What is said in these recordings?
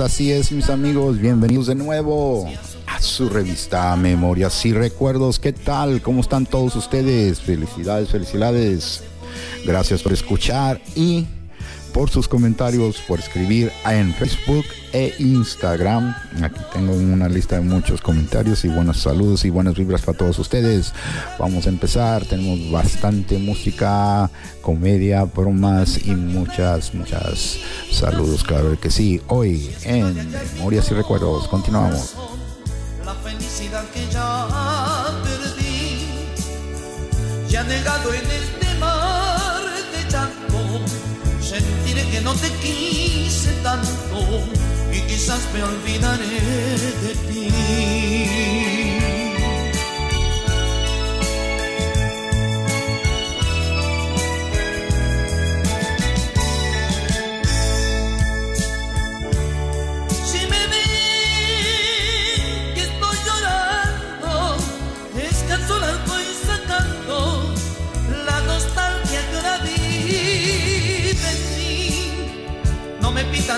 Así es, mis amigos. Bienvenidos de nuevo a su revista Memorias y Recuerdos. ¿Qué tal? ¿Cómo están todos ustedes? Felicidades, felicidades. Gracias por escuchar y por sus comentarios, por escribir en Facebook e Instagram. Aquí tengo una lista de muchos comentarios y buenos saludos y buenas vibras para todos ustedes. Vamos a empezar. Tenemos bastante música, comedia, bromas y muchas, muchas saludos. Claro que sí. Hoy en Memorias y Recuerdos. Continuamos. la felicidad que ya perdí, ya negado en este no te quise tanto y quizás me olvidaré de ti.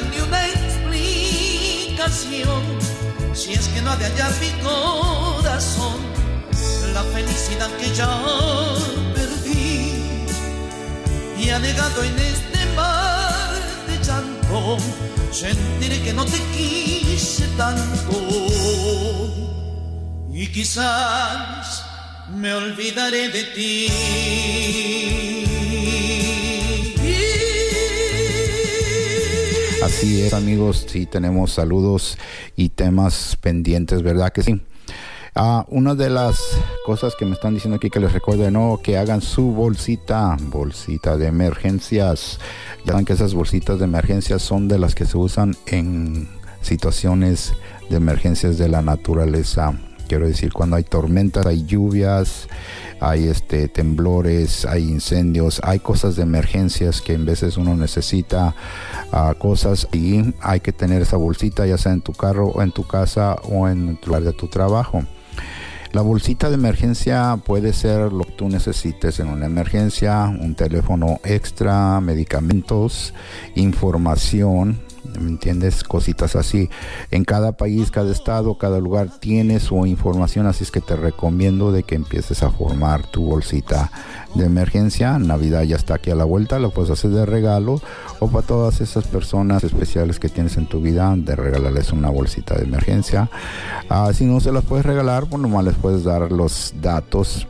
Ni una explicación, si es que no ha de hallar mi corazón la felicidad que ya perdí. Y anegado en este mar de llanto, sentiré que no te quise tanto. Y quizás me olvidaré de ti. Así es, amigos. Sí, tenemos saludos y temas pendientes, ¿verdad que sí? Ah, una de las cosas que me están diciendo aquí que les recuerde no que hagan su bolsita, bolsita de emergencias. Ya saben que esas bolsitas de emergencias son de las que se usan en situaciones de emergencias de la naturaleza. Quiero decir, cuando hay tormentas, hay lluvias, hay este temblores, hay incendios, hay cosas de emergencias que en veces uno necesita ah, cosas y hay que tener esa bolsita ya sea en tu carro o en tu casa o en el lugar de tu trabajo. La bolsita de emergencia puede ser lo que tú necesites en una emergencia, un teléfono extra, medicamentos, información, ¿me entiendes? Cositas así. En cada país, cada estado, cada lugar tiene su información, así es que te recomiendo de que empieces a formar tu bolsita de emergencia. Navidad ya está aquí a la vuelta, lo puedes hacer de regalo o para todas esas personas especiales que tienes en tu vida, de regalarles una bolsita de emergencia. Ah, si no se las puedes regalar, pues nomás les puedes dar los datos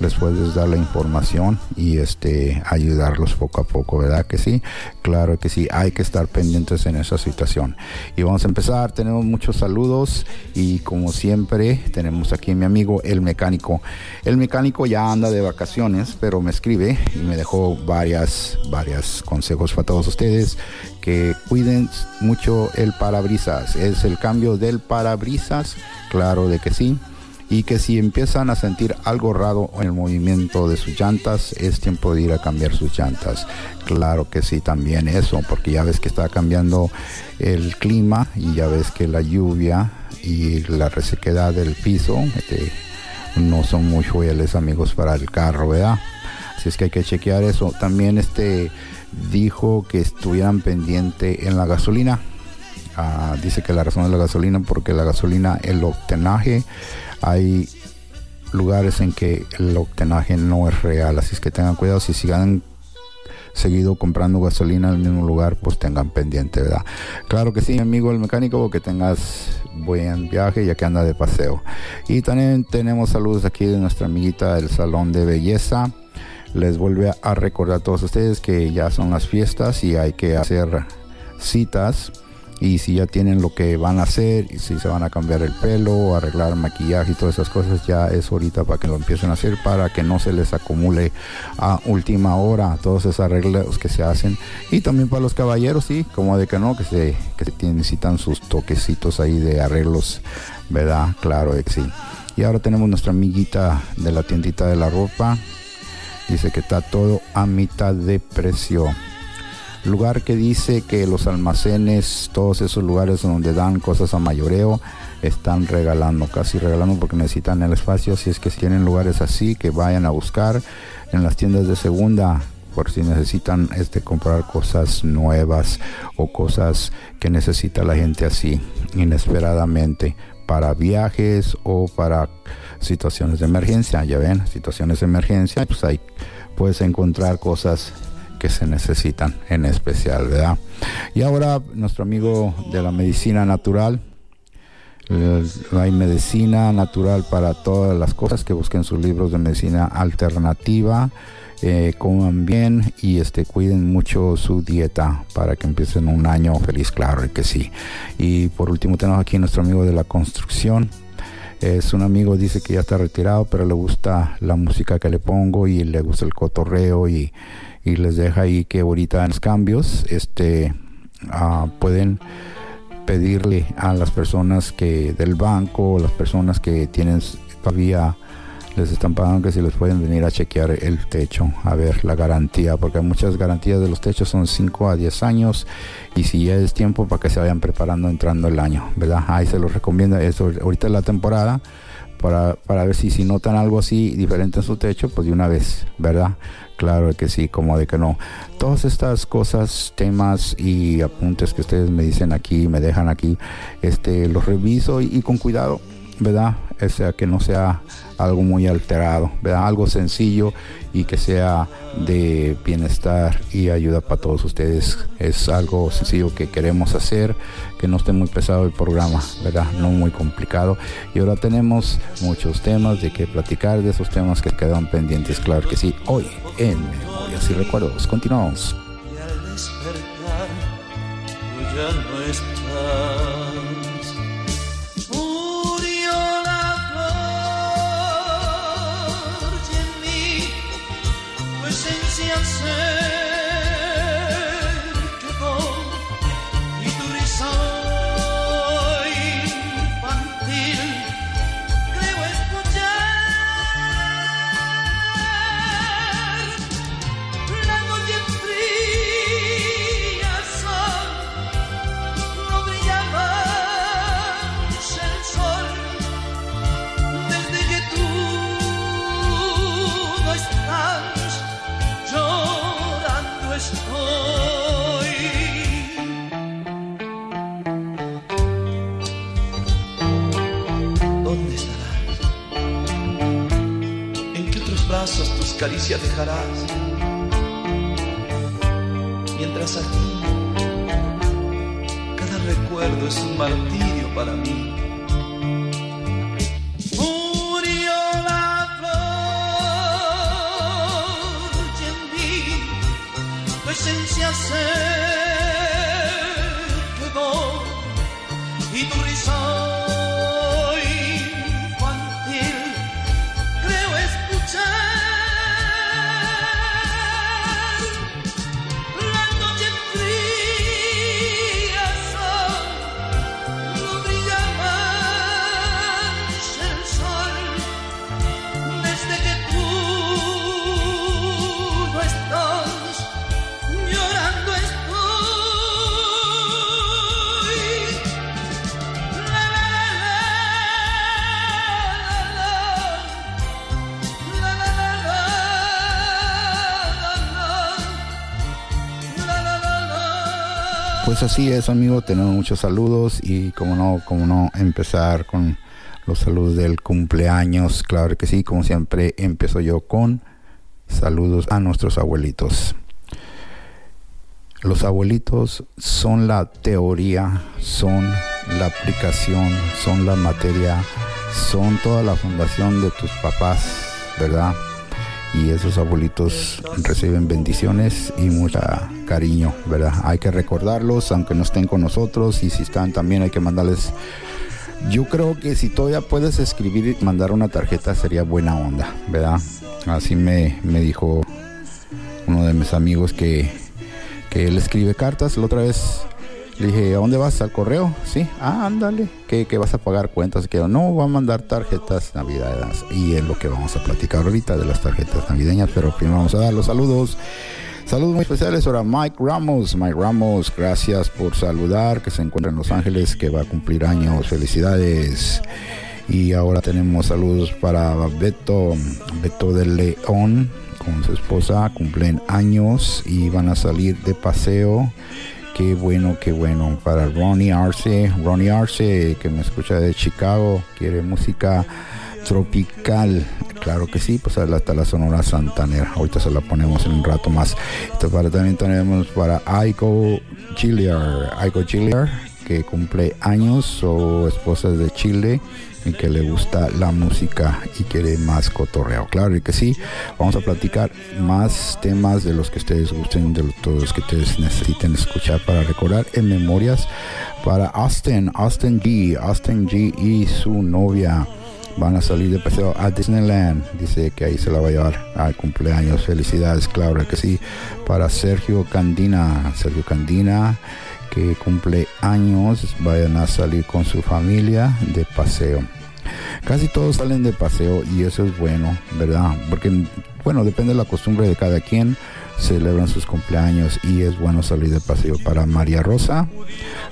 les puedes dar la información y este ayudarlos poco a poco, ¿verdad que sí? Claro que sí, hay que estar pendientes en esa situación. Y vamos a empezar, tenemos muchos saludos y como siempre tenemos aquí a mi amigo el mecánico. El mecánico ya anda de vacaciones, pero me escribe y me dejó varias varias consejos para todos ustedes que cuiden mucho el parabrisas. Es el cambio del parabrisas, claro de que sí y que si empiezan a sentir algo raro en el movimiento de sus llantas, es tiempo de ir a cambiar sus llantas. Claro que sí, también eso, porque ya ves que está cambiando el clima y ya ves que la lluvia y la resequedad del piso este, no son muy fieles amigos para el carro, ¿verdad? Así es que hay que chequear eso. También este dijo que estuvieran pendiente en la gasolina. Ah, dice que la razón de la gasolina porque la gasolina, el octenaje, hay lugares en que el octenaje no es real, así es que tengan cuidado si sigan seguido comprando gasolina el mismo lugar, pues tengan pendiente, ¿verdad? Claro que sí, amigo el mecánico, que tengas buen viaje ya que anda de paseo. Y también tenemos saludos aquí de nuestra amiguita del Salón de Belleza. Les vuelve a recordar a todos ustedes que ya son las fiestas y hay que hacer citas y si ya tienen lo que van a hacer, y si se van a cambiar el pelo, arreglar maquillaje y todas esas cosas, ya es ahorita para que lo empiecen a hacer para que no se les acumule a última hora todos esos arreglos que se hacen. Y también para los caballeros, sí, como de que no, que se, que necesitan sus toquecitos ahí de arreglos, ¿verdad? Claro sí. Y ahora tenemos nuestra amiguita de la tiendita de la ropa. Dice que está todo a mitad de precio lugar que dice que los almacenes, todos esos lugares donde dan cosas a mayoreo, están regalando, casi regalando porque necesitan el espacio. Si es que tienen lugares así, que vayan a buscar en las tiendas de segunda por si necesitan este comprar cosas nuevas o cosas que necesita la gente así inesperadamente para viajes o para situaciones de emergencia ya ven situaciones de emergencia pues ahí puedes encontrar cosas que se necesitan en especial, ¿verdad? Y ahora nuestro amigo de la medicina natural, hay medicina natural para todas las cosas que busquen sus libros de medicina alternativa. Eh, coman bien y este cuiden mucho su dieta para que empiecen un año feliz, claro que sí. Y por último tenemos aquí nuestro amigo de la construcción. Es un amigo, dice que ya está retirado, pero le gusta la música que le pongo y le gusta el cotorreo y, y les deja ahí que ahorita en los cambios este ah, pueden pedirle a las personas que del banco las personas que tienen todavía les están pagando que si les pueden venir a chequear el techo, a ver la garantía, porque muchas garantías de los techos, son 5 a 10 años, y si ya es tiempo para que se vayan preparando entrando el año, ¿verdad? Ahí se los recomienda, eso ahorita es la temporada, para, para ver si, si notan algo así diferente en su techo, pues de una vez, ¿verdad? Claro que sí, como de que no. Todas estas cosas, temas y apuntes que ustedes me dicen aquí, me dejan aquí, este, los reviso y con cuidado ¿verdad? O sea, que no sea algo muy alterado, ¿verdad? Algo sencillo y que sea de bienestar y ayuda para todos ustedes. Es algo sencillo que queremos hacer, que no esté muy pesado el programa, ¿verdad? No muy complicado. Y ahora tenemos muchos temas de que platicar de esos temas que quedan pendientes, claro que sí. Hoy en Memorias y Recuerdos. Continuamos. Caricia dejarás. Mientras aquí, cada recuerdo es un martirio para mí. Así es, amigo, tenemos muchos saludos y como no, como no empezar con los saludos del cumpleaños, claro que sí, como siempre empiezo yo con saludos a nuestros abuelitos. Los abuelitos son la teoría, son la aplicación, son la materia, son toda la fundación de tus papás, ¿verdad? Y esos abuelitos reciben bendiciones y mucha cariño, ¿verdad? Hay que recordarlos aunque no estén con nosotros y si están también hay que mandarles yo creo que si todavía puedes escribir y mandar una tarjeta sería buena onda, ¿verdad? Así me, me dijo uno de mis amigos que, que él escribe cartas. La otra vez le dije, ¿a dónde vas? ¿Al correo? Sí. Ah, ándale. ¿Qué, vas a pagar cuentas? Que no, va a mandar tarjetas navideñas. Y es lo que vamos a platicar ahorita de las tarjetas navideñas. Pero primero vamos a dar los saludos. Saludos muy especiales ahora Mike Ramos. Mike Ramos, gracias por saludar. Que se encuentra en Los Ángeles, que va a cumplir años. Felicidades. Y ahora tenemos saludos para Beto, Beto del León, con su esposa. Cumplen años y van a salir de paseo Qué bueno, qué bueno. Para Ronnie Arce, Ronnie Arce, que me escucha de Chicago, quiere música tropical. Claro que sí, pues hasta la Sonora Santanera. Ahorita se la ponemos en un rato más. Esto para, también tenemos para Aiko Gilliard. Aiko Gilliard, que cumple años o esposa de Chile que le gusta la música y quiere más cotorreo. Claro que sí, vamos a platicar más temas de los que ustedes gusten, de todos los que ustedes necesiten escuchar para recordar en memorias para Austin, Austin G, Austin G y su novia van a salir de paseo a Disneyland. Dice que ahí se la va a llevar al cumpleaños. Felicidades, claro que sí. Para Sergio Candina, Sergio Candina que cumple años vayan a salir con su familia de paseo. Casi todos salen de paseo y eso es bueno, ¿verdad? Porque, bueno, depende de la costumbre de cada quien. Celebran sus cumpleaños y es bueno salir de paseo. Para María Rosa,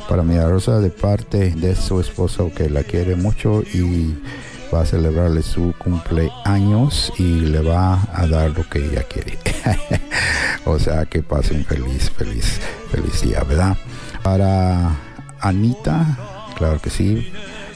para María Rosa de parte de su esposo que la quiere mucho y va a celebrarle su cumpleaños y le va a dar lo que ella quiere. o sea, que pase un feliz, feliz, feliz día, ¿verdad? Para Anita, claro que sí,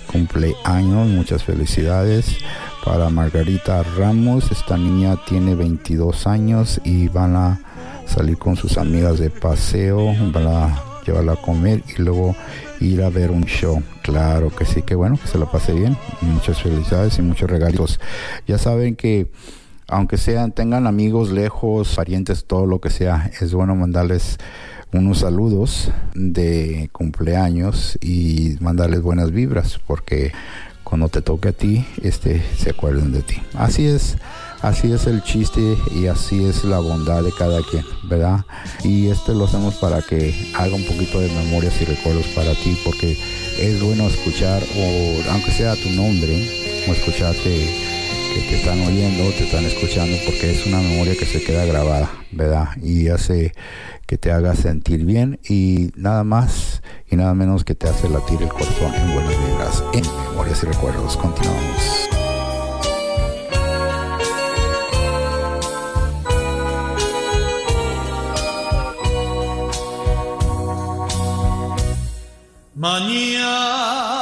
cumpleaños, muchas felicidades. Para Margarita Ramos, esta niña tiene 22 años y van a salir con sus amigas de paseo, van a llevarla a comer y luego ir a ver un show. Claro que sí, que bueno, que se la pase bien. Muchas felicidades y muchos regalitos. Ya saben que aunque sean, tengan amigos lejos, parientes, todo lo que sea, es bueno mandarles unos saludos de cumpleaños y mandarles buenas vibras porque cuando te toque a ti, este se acuerden de ti. Así es, así es el chiste y así es la bondad de cada quien, ¿verdad? Y este lo hacemos para que haga un poquito de memorias y recuerdos para ti porque es bueno escuchar o aunque sea tu nombre o escuchar que, te están oyendo, te están escuchando porque es una memoria que se queda grabada, ¿verdad? Y hace que te haga sentir bien y nada más y nada menos que te hace latir el corazón en buenas vibras, en memorias y recuerdos. Continuamos. Mañana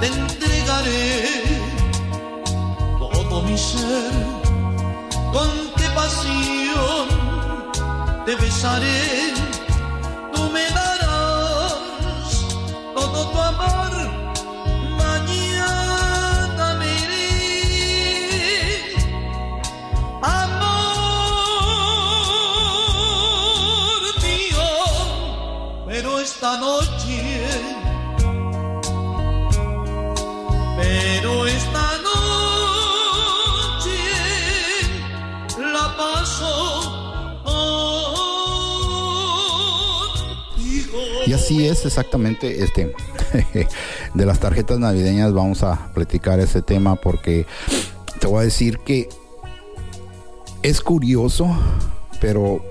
te entregaré todo mi ser. Con qué pasión te besaré, tú me darás todo tu amor, mañana me iré, amor mío, pero esta noche, así es exactamente este de las tarjetas navideñas vamos a platicar ese tema porque te voy a decir que es curioso, pero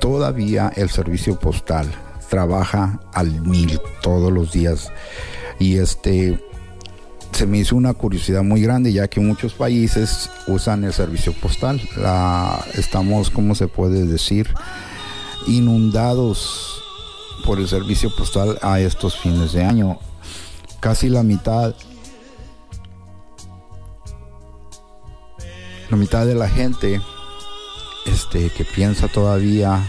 todavía el servicio postal trabaja al mil todos los días. Y este se me hizo una curiosidad muy grande ya que muchos países usan el servicio postal. estamos, como se puede decir, inundados por el servicio postal a estos fines de año. Casi la mitad, la mitad de la gente este, que piensa todavía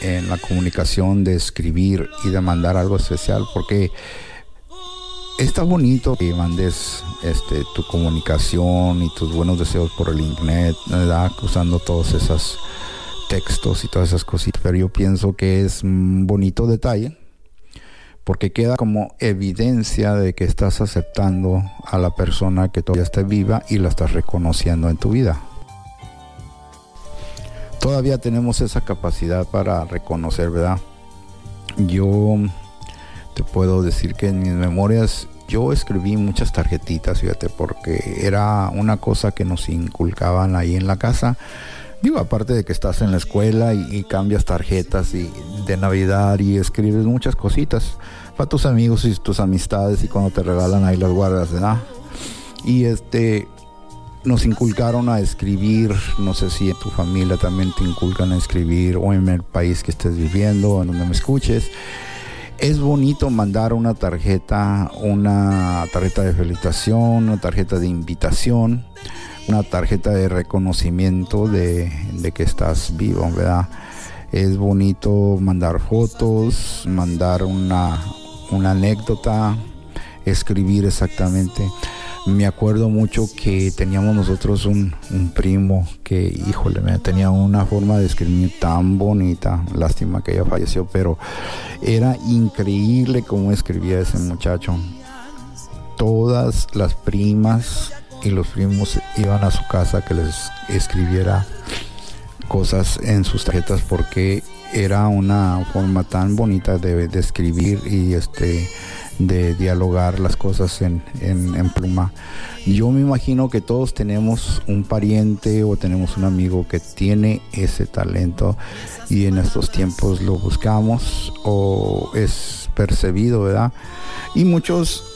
en la comunicación de escribir y de mandar algo especial porque está bonito que mandes este, tu comunicación y tus buenos deseos por el internet, usando todos esos textos y todas esas cositas. Pero yo pienso que es un bonito detalle porque queda como evidencia de que estás aceptando a la persona que todavía está viva y la estás reconociendo en tu vida. Todavía tenemos esa capacidad para reconocer, ¿verdad? Yo te puedo decir que en mis memorias yo escribí muchas tarjetitas, fíjate, porque era una cosa que nos inculcaban ahí en la casa. Digo, aparte de que estás en la escuela y, cambias tarjetas y de Navidad y escribes muchas cositas para tus amigos y tus amistades y cuando te regalan ahí las guardas, ¿verdad? Y este nos inculcaron a escribir, no sé si en tu familia también te inculcan a escribir o en el país que estés viviendo, en donde me escuches es bonito mandar una tarjeta, una tarjeta de felicitación, una tarjeta de invitación, una tarjeta de reconocimiento de, que estás vivo, ¿verdad? Es bonito mandar fotos, mandar una, una anécdota, escribir exactamente. Me acuerdo mucho que teníamos nosotros un, primo que, híjole, tenía una forma de escribir tan bonita. Lástima que ella falleció, pero era increíble cómo escribía ese muchacho. Todas las primas y los primos iban a su casa que les escribiera cosas en sus tarjetas porque era una forma tan bonita de, escribir y este de dialogar las cosas en, en, pluma. Yo me imagino que todos tenemos un pariente o tenemos un amigo que tiene ese talento y en estos tiempos lo buscamos o es percibido, ¿verdad? Y muchos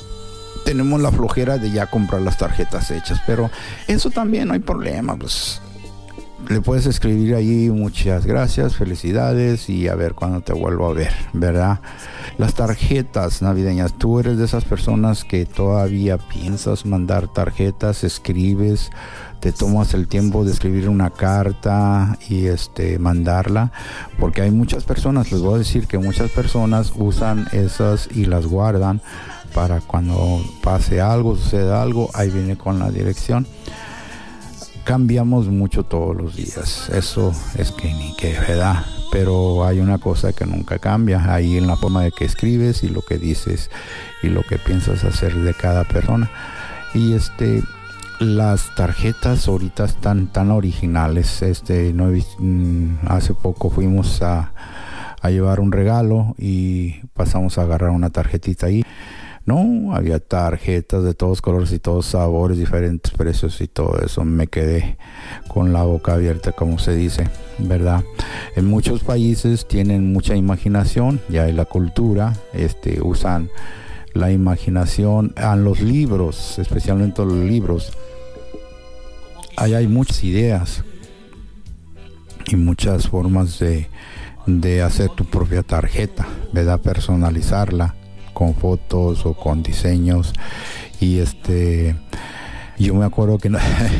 tenemos la flojera de ya comprar las tarjetas hechas, pero eso también no hay problema, pues le puedes escribir ahí muchas gracias, felicidades y a ver cuándo te vuelvo a ver, ¿verdad? Las tarjetas navideñas, tú eres de esas personas que todavía piensas mandar tarjetas, escribes, te tomas el tiempo de escribir una carta y este mandarla, porque hay muchas personas, les voy a decir que muchas personas usan esas y las guardan para cuando pase algo, suceda algo, ahí viene con la dirección cambiamos mucho todos los días. Eso es que ni que verdad. Pero hay una cosa que nunca cambia ahí en la forma de que escribes y lo que dices y lo que piensas hacer de cada persona. Y este las tarjetas ahorita están tan originales. Este no mm, hace poco fuimos a, a llevar un regalo y pasamos a agarrar una tarjetita ahí no, había tarjetas de todos colores y todos sabores, diferentes precios y todo eso. Me quedé con la boca abierta, como se dice, ¿verdad? En muchos países tienen mucha imaginación, ya en la cultura, este, usan la imaginación en los libros, especialmente los libros. Ahí hay muchas ideas y muchas formas de, de hacer tu propia tarjeta, ¿verdad? Personalizarla con fotos o con diseños. Y este yo me acuerdo que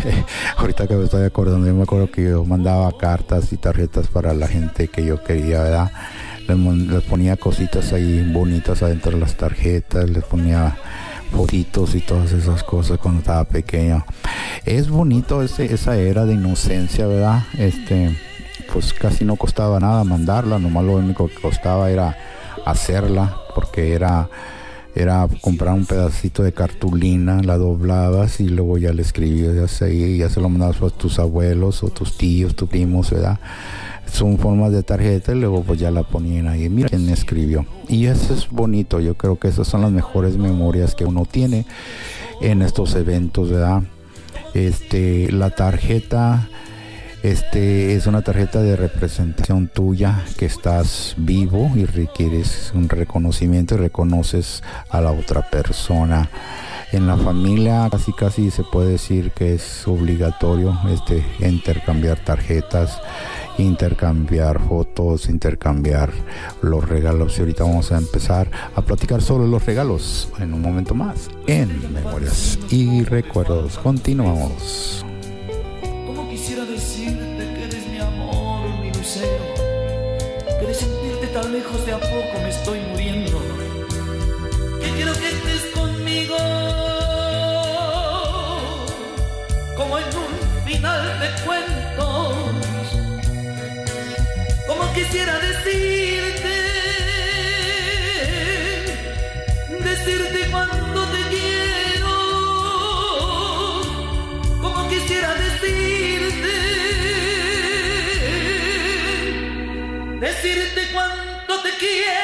ahorita que me estoy acordando yo me acuerdo que yo mandaba cartas y tarjetas para la gente que yo quería verdad les, ponía cositas ahí bonitas adentro de las tarjetas les ponía fotitos y todas esas cosas cuando estaba pequeño. Es bonito ese, esa era de inocencia verdad este pues casi no costaba nada mandarla nomás lo único que costaba era hacerla porque era era comprar un pedacito de cartulina, la doblabas y luego ya le escribías ahí, ya se lo mandabas a tus abuelos o tus tíos, tus primos, ¿verdad? son formas de tarjeta y luego pues ya la ponían ahí. Mira quién escribió. Y eso es bonito. Yo creo que esas son las mejores memorias que uno tiene en estos eventos, ¿verdad? Este, la tarjeta este es una tarjeta de representación tuya que estás vivo y requieres un reconocimiento y reconoces a la otra persona. En la familia casi casi se puede decir que es obligatorio este intercambiar tarjetas, intercambiar fotos, intercambiar los regalos. Y ahorita vamos a empezar a platicar sobre los regalos en un momento más en Memorias y Recuerdos. Continuamos. Quisiera decirte, decirte cuánto te quiero, como quisiera decirte, decirte cuánto te quiero.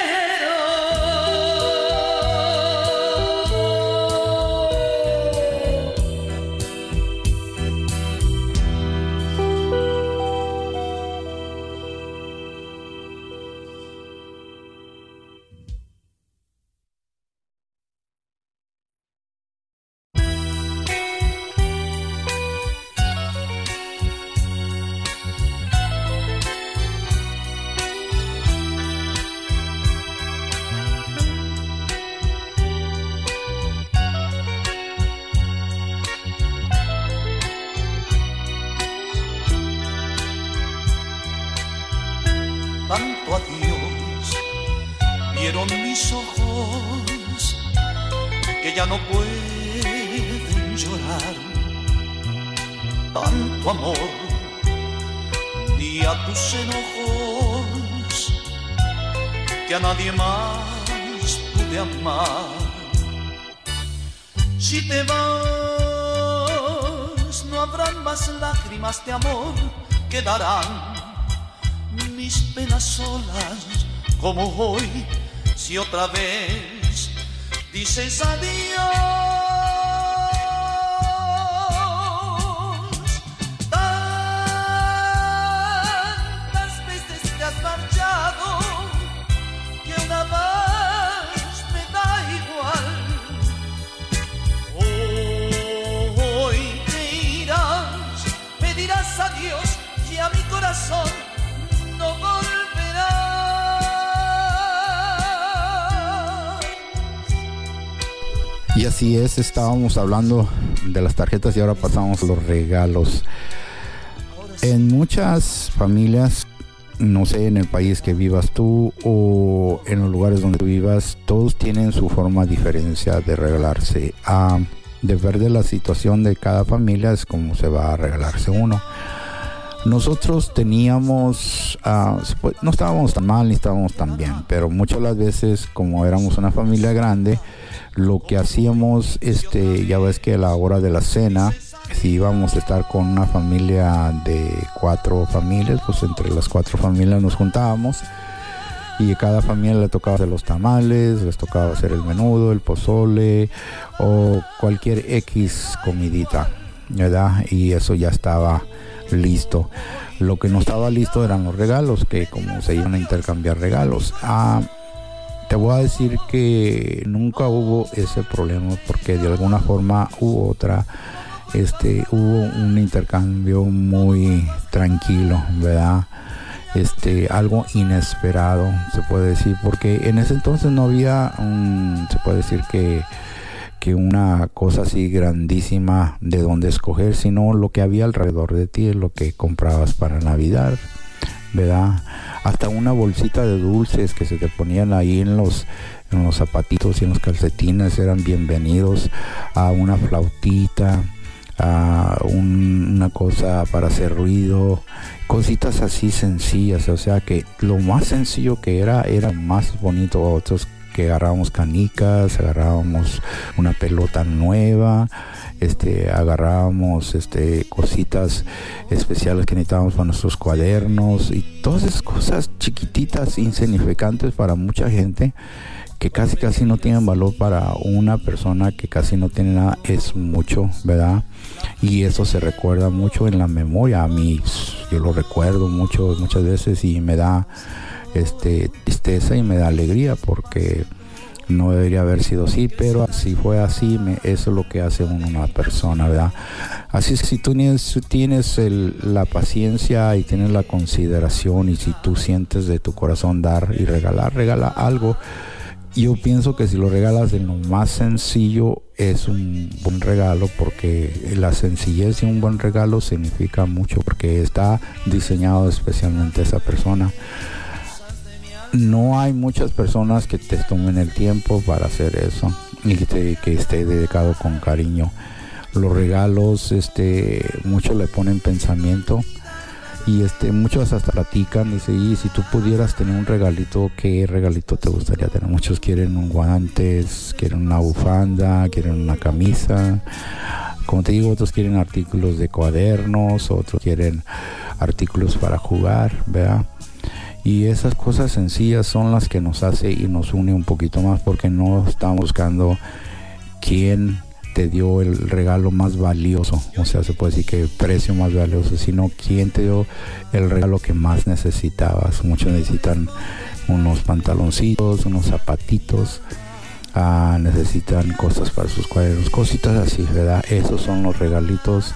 Mis penas solas como hoy, si otra vez dices adiós. Así es, estábamos hablando de las tarjetas y ahora pasamos los regalos. En muchas familias, no sé, en el país que vivas tú o en los lugares donde tú vivas, todos tienen su forma diferencia de regalarse. Ah, de ver de la situación de cada familia es como se va a regalarse uno. Nosotros teníamos, ah, no estábamos tan mal ni estábamos tan bien, pero muchas las veces como éramos una familia grande, lo que hacíamos, este, ya ves que a la hora de la cena, si íbamos a estar con una familia de cuatro familias, pues entre las cuatro familias nos juntábamos y cada familia le tocaba hacer los tamales, les tocaba hacer el menudo, el pozole o cualquier X comidita, ¿verdad? Y eso ya estaba listo. Lo que no estaba listo eran los regalos, que como se iban a intercambiar regalos. Ah, te voy a decir que nunca hubo ese problema porque de alguna forma u otra este hubo un intercambio muy tranquilo, ¿verdad? Este, algo inesperado, se puede decir, porque en ese entonces no había, se puede decir que, que una cosa así grandísima de donde escoger, sino lo que había alrededor de ti es lo que comprabas para Navidad, ¿verdad? Hasta una bolsita de dulces que se te ponían ahí en los, en los zapatitos y en los calcetines eran bienvenidos a una flautita, a una cosa para hacer ruido, cositas así sencillas, o sea que lo más sencillo que era era más bonito, otros que agarrábamos canicas, agarrábamos una pelota nueva, este, agarrábamos este, cositas especiales que necesitábamos para nuestros cuadernos y todas esas cosas chiquititas, insignificantes para mucha gente que casi casi no tienen valor para una persona que casi no tiene nada es mucho, ¿verdad? Y eso se recuerda mucho en la memoria. A mí yo lo recuerdo mucho muchas veces y me da este tristeza y me da alegría porque no debería haber sido así, pero si fue así, me, eso es lo que hace una persona, ¿verdad? Así que si tú tienes, tienes la paciencia y tienes la consideración y si tú sientes de tu corazón dar y regalar, regala algo yo pienso que si lo regalas en lo más sencillo es un buen regalo porque la sencillez de un buen regalo significa mucho porque está diseñado especialmente esa persona. No hay muchas personas que te tomen el tiempo para hacer eso y que, que esté dedicado con cariño. Los regalos, este, muchos le ponen pensamiento y este muchos hasta platican dice y si tú pudieras tener un regalito qué regalito te gustaría tener muchos quieren un guantes quieren una bufanda quieren una camisa como te digo otros quieren artículos de cuadernos otros quieren artículos para jugar ¿verdad? Y esas cosas sencillas son las que nos hace y nos une un poquito más porque no estamos buscando quién te dio el regalo más valioso, o sea, se puede decir que el precio más valioso, sino quién te dio el regalo que más necesitabas. Muchos necesitan unos pantaloncitos, unos zapatitos, ah, necesitan cosas para sus cuadernos, cositas así, ¿verdad? Esos son los regalitos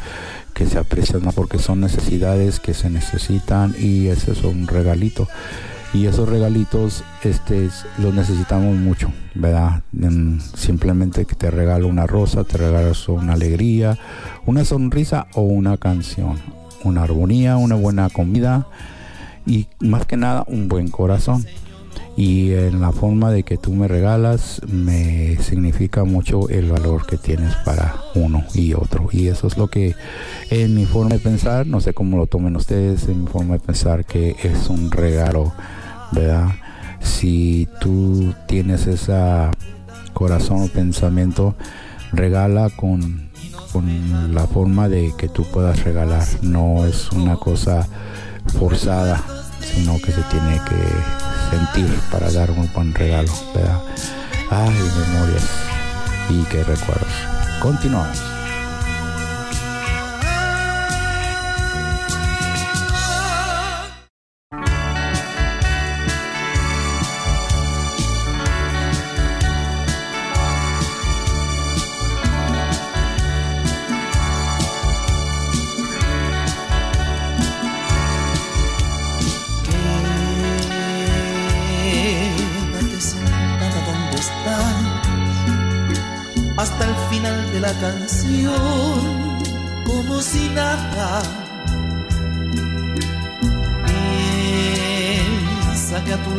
que se aprecian más porque son necesidades que se necesitan y ese es un regalito. Y esos regalitos este los necesitamos mucho verdad simplemente que te regalo una rosa te regalo una alegría una sonrisa o una canción. Una armonía una buena comida y más que nada un buen corazón y en la forma de que tú me regalas me significa mucho el valor que tienes para uno y otro y eso es lo que en mi forma de pensar no sé cómo lo tomen ustedes en mi forma de pensar que es un regalo ¿verdad? Si tú tienes ese corazón o pensamiento, regala con, con la forma de que tú puedas regalar. No es una cosa forzada, sino que se tiene que sentir para dar un buen regalo, ¿verdad? Ay, memorias y qué recuerdos. Continuamos.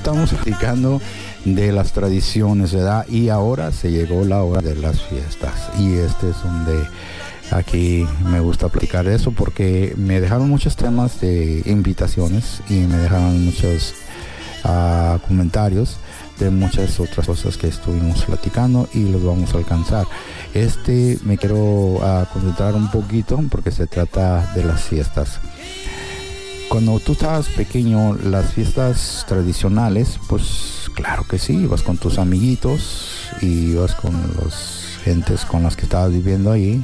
estamos explicando de las tradiciones, ¿verdad? Y ahora se llegó la hora de las fiestas. Y este es donde aquí me gusta platicar eso porque me dejaron muchos temas de invitaciones y me dejaron muchos ah, comentarios de muchas otras cosas que estuvimos platicando y los vamos a alcanzar. Este me quiero ah, concentrar un poquito porque se trata de las fiestas. Cuando tú estabas pequeño, las fiestas tradicionales, pues claro que sí, ibas con tus amiguitos y ibas con los gentes con las que estabas viviendo ahí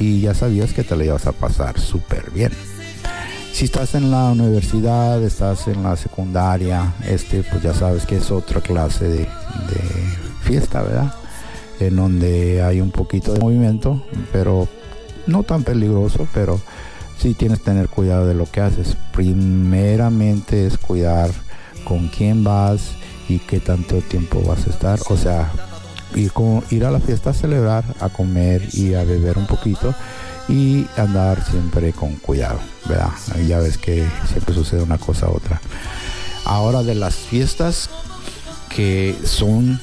y ya sabías que te la ibas a pasar súper bien. Si estás en la universidad, estás en la secundaria, este, pues ya sabes que es otra clase de fiesta, ¿verdad? en donde hay un poquito de movimiento, pero no tan peligroso, pero sí tienes que tener cuidado de lo que haces. Primeramente es cuidar con quién vas y qué tanto tiempo vas a estar. O sea, ir, a la fiesta a celebrar, a comer y a beber un poquito y andar siempre con cuidado, ¿verdad? Ya ves que siempre sucede una cosa u otra. Ahora de las fiestas que son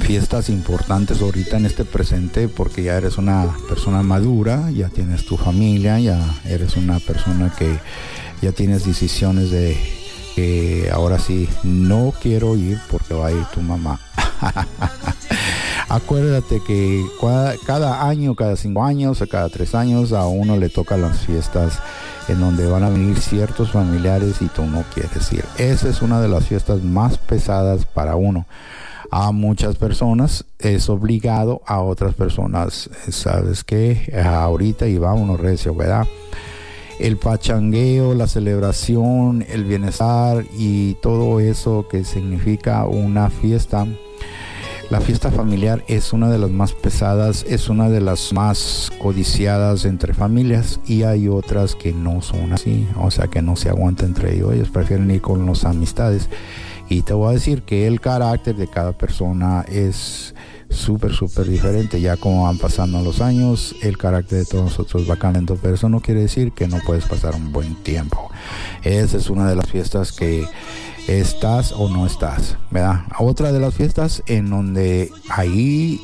fiestas importantes ahorita en este presente porque ya eres una persona madura, ya tienes tu familia, ya eres una persona que ya tienes decisiones de que ahora sí no quiero ir porque va a ir tu mamá. Acuérdate que cada año, cada cinco años o cada tres años a uno le tocan las fiestas en donde van a venir ciertos familiares y tú no quieres ir. Esa es una de las fiestas más pesadas para uno a muchas personas es obligado, a otras personas, ¿sabes qué? Ahorita y vámonos recio, ¿verdad? El pachangueo, la celebración, el bienestar y todo eso que significa una fiesta. La fiesta familiar es una de las más pesadas, es una de las más codiciadas entre familias y hay otras que no son así, o sea que no se aguanta entre ellos, prefieren ir con las amistades y te voy a decir que el carácter de cada persona es súper, súper diferente. Ya como van pasando los años, el carácter de todos nosotros va cambiando, pero eso no quiere decir que no puedes pasar un buen tiempo. Esa es una de las fiestas que estás o no estás, ¿verdad? Otra de las fiestas en donde ahí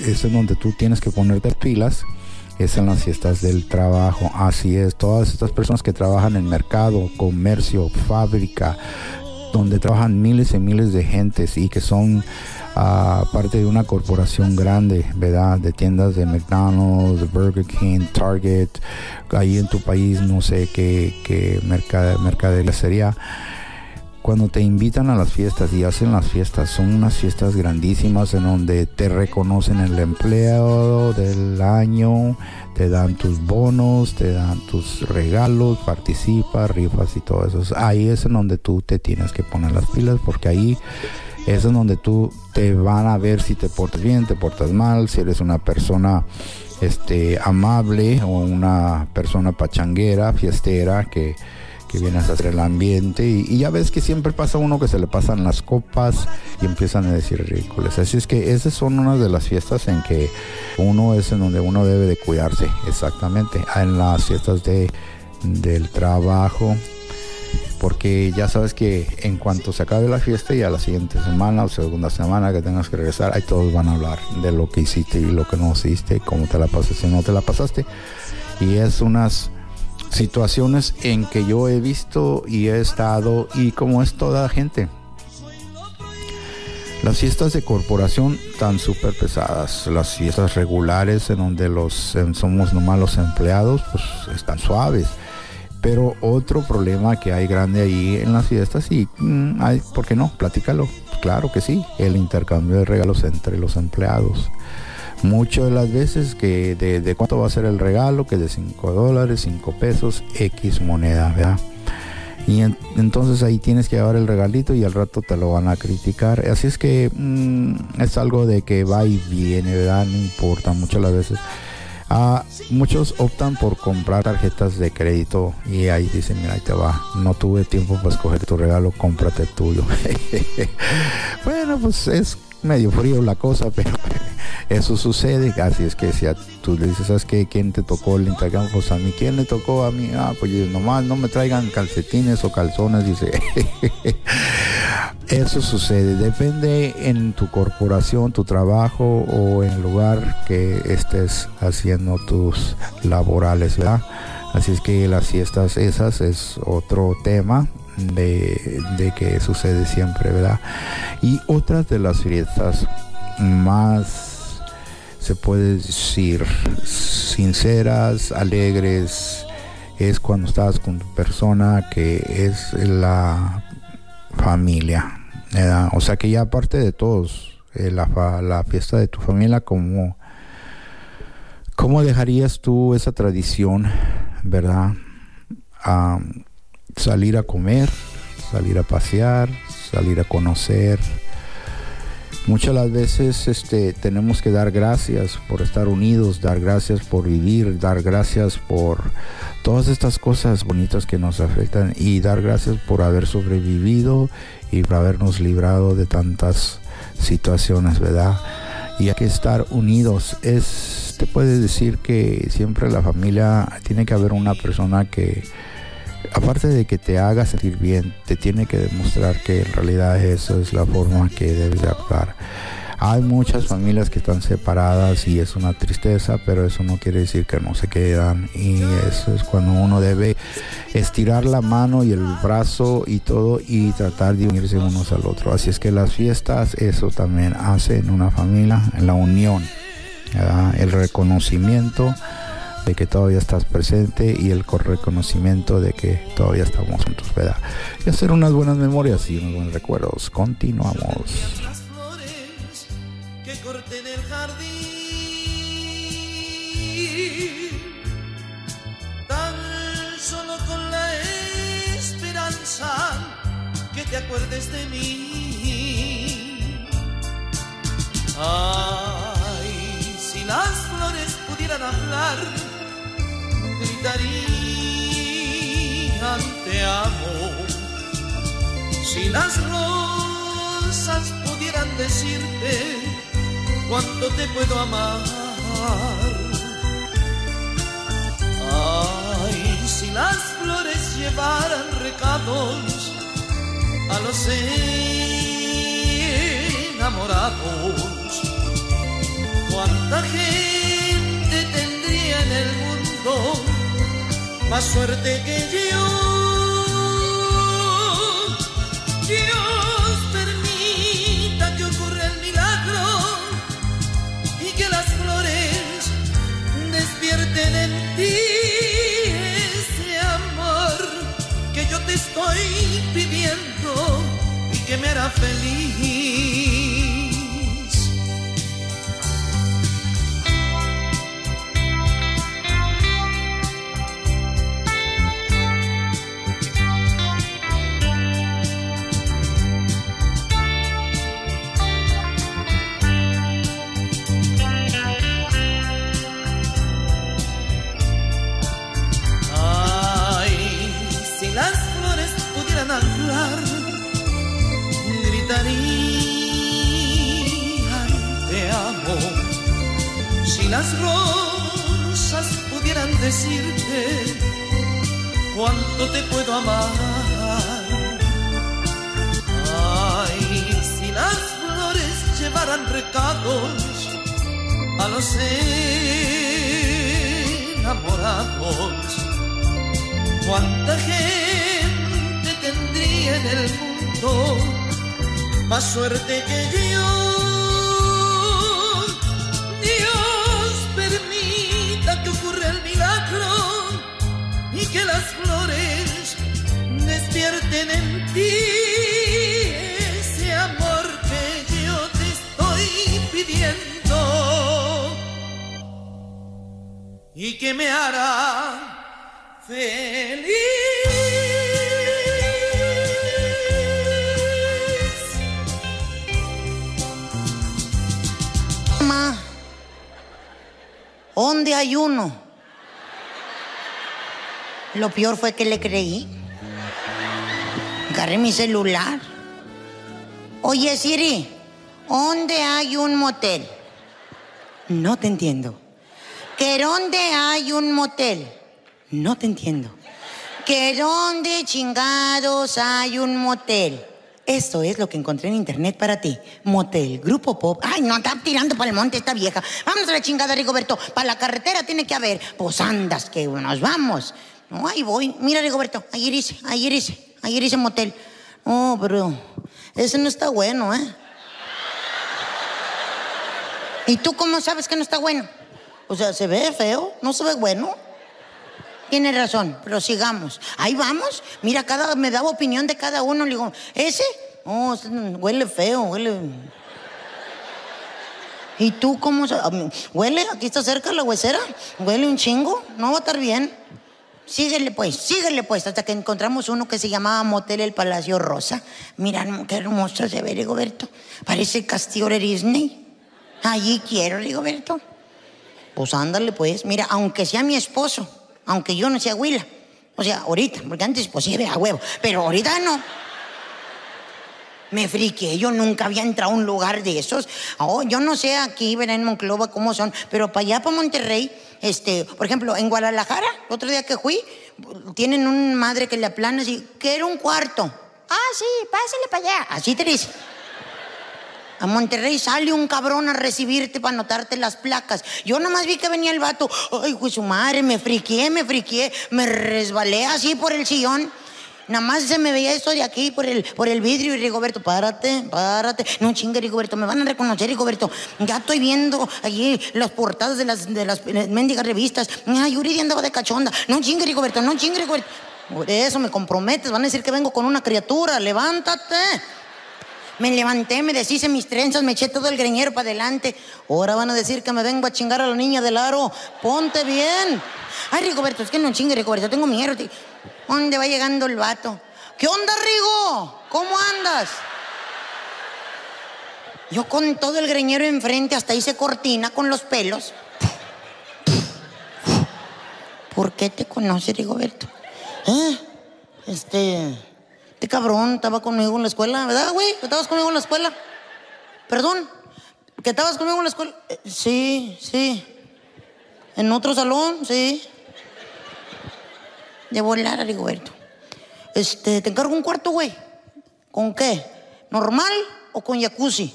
es en donde tú tienes que ponerte pilas es en las fiestas del trabajo. Así es, todas estas personas que trabajan en mercado, comercio, fábrica, donde trabajan miles y miles de gentes y que son uh, parte de una corporación grande, ¿verdad? De tiendas de McDonald's, Burger King, Target, ahí en tu país no sé qué, qué mercadería sería cuando te invitan a las fiestas y hacen las fiestas, son unas fiestas grandísimas en donde te reconocen el empleado del año, te dan tus bonos, te dan tus regalos, participas, rifas y todo eso. Ahí es en donde tú te tienes que poner las pilas porque ahí es en donde tú te van a ver si te portas bien, te portas mal, si eres una persona este amable o una persona pachanguera, fiestera que que vienes a hacer el ambiente y, ya ves que siempre pasa uno que se le pasan las copas y empiezan a decir ridículos. Así es que esas son unas de las fiestas en que uno es en donde uno debe de cuidarse, exactamente, en las fiestas de, del trabajo, porque ya sabes que en cuanto se acabe la fiesta y a la siguiente semana o segunda semana que tengas que regresar, ahí todos van a hablar de lo que hiciste y lo que no hiciste, cómo te la pasaste y no te la pasaste. Y es unas situaciones en que yo he visto y he estado y como es toda la gente. Las fiestas de corporación están súper pesadas. Las fiestas regulares en donde los somos nomás los empleados, pues están suaves. Pero otro problema que hay grande ahí en las fiestas y mm, hay, ¿por qué no? Platícalo. Claro que sí, el intercambio de regalos entre los empleados. Muchas de las veces que de, cuánto va a ser el regalo, que de 5 dólares, 5 pesos, X moneda, ¿verdad? Y entonces ahí tienes que llevar el regalito y al rato te lo van a criticar. Así es que mm, es algo de que va y viene, ¿verdad? No importa muchas las veces. Ah, muchos optan por comprar tarjetas de crédito y ahí dicen, mira, ahí te va, no tuve tiempo para escoger tu regalo, cómprate tuyo. bueno, pues es medio frío la cosa, pero eso sucede. Así es que si tú le dices, ¿sabes qué? ¿Quién te tocó el Instagram? Pues a mí, ¿quién le tocó a mí? Ah, pues nomás no me traigan calcetines o calzones, dice. eso sucede. Depende en tu corporación, tu trabajo o en el lugar que estés haciendo tus laborales, ¿verdad? Así es que las fiestas esas es otro tema de, de, que sucede siempre, ¿verdad? Y otras de las fiestas más, se puede decir, sinceras, alegres, es cuando estás con tu persona que es la familia. O sea que ya aparte de todos, eh, la, la fiesta de tu familia, como... ¿Cómo dejarías tú esa tradición, verdad? Salir a comer, salir a pasear, salir a conocer, Muchas las veces este, tenemos que dar gracias por estar unidos, dar gracias por vivir, dar gracias por todas estas cosas bonitas que nos afectan y dar gracias por haber sobrevivido y por habernos librado de tantas situaciones, ¿verdad? Y hay que estar unidos. Es, te puede decir que siempre la familia tiene que haber una persona que aparte de que te haga sentir bien, te tiene que demostrar que en realidad eso es la forma que debes de actuar. Hay muchas familias que están separadas y es una tristeza, pero eso no quiere decir que no se quedan. Y eso es cuando uno debe estirar la mano y el brazo y todo y tratar de unirse unos al otro. Así es que las fiestas, eso también hace en una familia, en la unión, el reconocimiento de que todavía estás presente y el reconocimiento de que todavía estamos juntos, ¿verdad? Y hacer unas buenas memorias y unos buenos recuerdos. Continuamos. Que en el jardín, tan solo con la esperanza que te acuerdes de mí. Ay, si las flores pudieran hablar, gritarían te amo. Si las rosas pudieran decirte cuánto te puedo amar. Ay, si las flores llevaran recados a los enamorados, cuánta gente tendría en el mundo más suerte que yo. Dios permita que ocurra el milagro y que las flores despierten en ti ese amor que yo te estoy pidiendo y que me hará feliz. Lo peor fue que le creí. Agarré mi celular. Oye, Siri, ¿dónde hay un motel? No te entiendo. ¿Que dónde hay un motel? No te entiendo. ¿Que dónde chingados hay un motel? Esto es lo que encontré en internet para ti. Motel, grupo pop. Ay, no, está tirando para el monte esta vieja. Vamos a la chingada, Rigoberto. Para la carretera tiene que haber. Pues andas, que nos vamos. No, ahí voy. Mira, Rigoberto, ayer hice, ayer hice, ayer hice motel. Oh, pero ese no está bueno, ¿eh? ¿Y tú cómo sabes que no está bueno? O sea, ¿se ve feo? ¿No se ve bueno? Tienes razón, pero sigamos. Ahí vamos. Mira, cada, me daba opinión de cada uno. Le digo, ¿ese? Oh, ese huele feo, huele. ¿Y tú cómo? ¿Huele? Aquí está cerca la huesera. ¿Huele un chingo? No va a estar bien. Síguele pues, síguele pues, hasta que encontramos uno que se llamaba Motel El Palacio Rosa. Mira, qué hermoso se ve, Rigoberto. Parece castillo de Disney. Allí quiero, Rigoberto. Pues ándale pues, mira, aunque sea mi esposo, aunque yo no sea Huila. O sea, ahorita, porque antes pues sí, a huevo, pero ahorita no. Me friqué, yo nunca había entrado a un lugar de esos. Oh, yo no sé aquí, verá en Monclova cómo son, pero para allá, para Monterrey, este, por ejemplo, en Guadalajara, otro día que fui, tienen un madre que le aplana y que era un cuarto. Ah, sí, pásale para allá. Así te dice. A Monterrey sale un cabrón a recibirte para anotarte las placas. Yo nomás vi que venía el vato. Ay, pues su madre, me friqué, me friqué, me resbalé así por el sillón. Nada más se me veía esto de aquí por el, por el vidrio y Rigoberto, párate, párate. No chingue, Rigoberto, me van a reconocer, Rigoberto. Ya estoy viendo allí las portadas de las, de las mendigas revistas. Ay, Yuri andaba de cachonda. No chingue, Rigoberto, no chingue, Rigoberto. Por eso me comprometes, van a decir que vengo con una criatura, levántate. Me levanté, me deshice mis trenzas, me eché todo el greñero para adelante. Ahora van a decir que me vengo a chingar a la niña del aro. Ponte bien. Ay, Rigoberto, es que no chingue, Rigoberto, tengo miedo. ¿Dónde va llegando el vato? ¿Qué onda, Rigo? ¿Cómo andas? Yo con todo el greñero enfrente, hasta hice cortina con los pelos. ¿Por qué te conoce, Rigoberto? ¿Eh? Este, este cabrón estaba conmigo en la escuela, ¿verdad, güey? ¿Estabas conmigo en la escuela? Perdón, ¿que estabas conmigo en la escuela? Eh, sí, sí. ¿En otro salón? Sí de volar a Rigoberto. Este, te encargo un cuarto, güey. ¿Con qué? ¿Normal o con jacuzzi?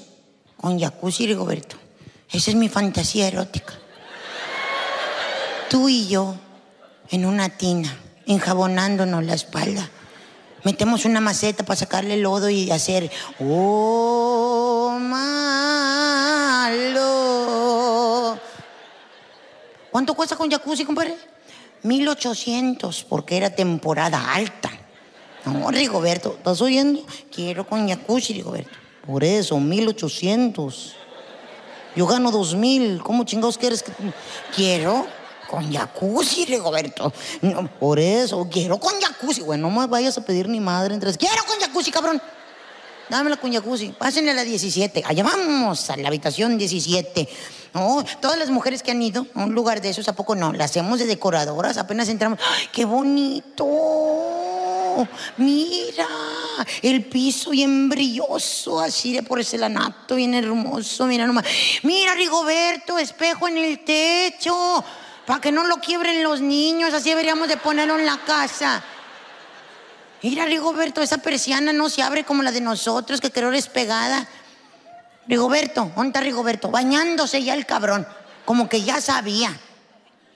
Con jacuzzi, Rigoberto. Esa es mi fantasía erótica. Tú y yo en una tina, enjabonándonos la espalda. Metemos una maceta para sacarle lodo y hacer, oh, malo. ¿Cuánto cuesta con jacuzzi, compadre? 1800 porque era temporada alta. No, Rigoberto, ¿estás oyendo? Quiero con jacuzzi, Rigoberto. Por eso, 1800. Yo gano 2000. ¿Cómo chingados quieres que.? Quiero con jacuzzi, Rigoberto. Por eso, quiero con jacuzzi. Bueno, no me vayas a pedir ni madre entre. Quiero con jacuzzi, cabrón. Dámela con jacuzzi. Pásenle a la 17. Allá vamos, a la habitación 17. No, todas las mujeres que han ido a un lugar de esos, ¿a poco no? Las hacemos de decoradoras, apenas entramos. ¡Ay, qué bonito! Mira, el piso bien brilloso, así de porcelanato, bien hermoso. Mira nomás. Mira, Rigoberto, espejo en el techo. Para que no lo quiebren los niños, así deberíamos de ponerlo en la casa. Mira, Rigoberto, esa persiana no se abre como la de nosotros, que creo es pegada. Rigoberto, ¿dónde está Rigoberto? Bañándose ya el cabrón, como que ya sabía.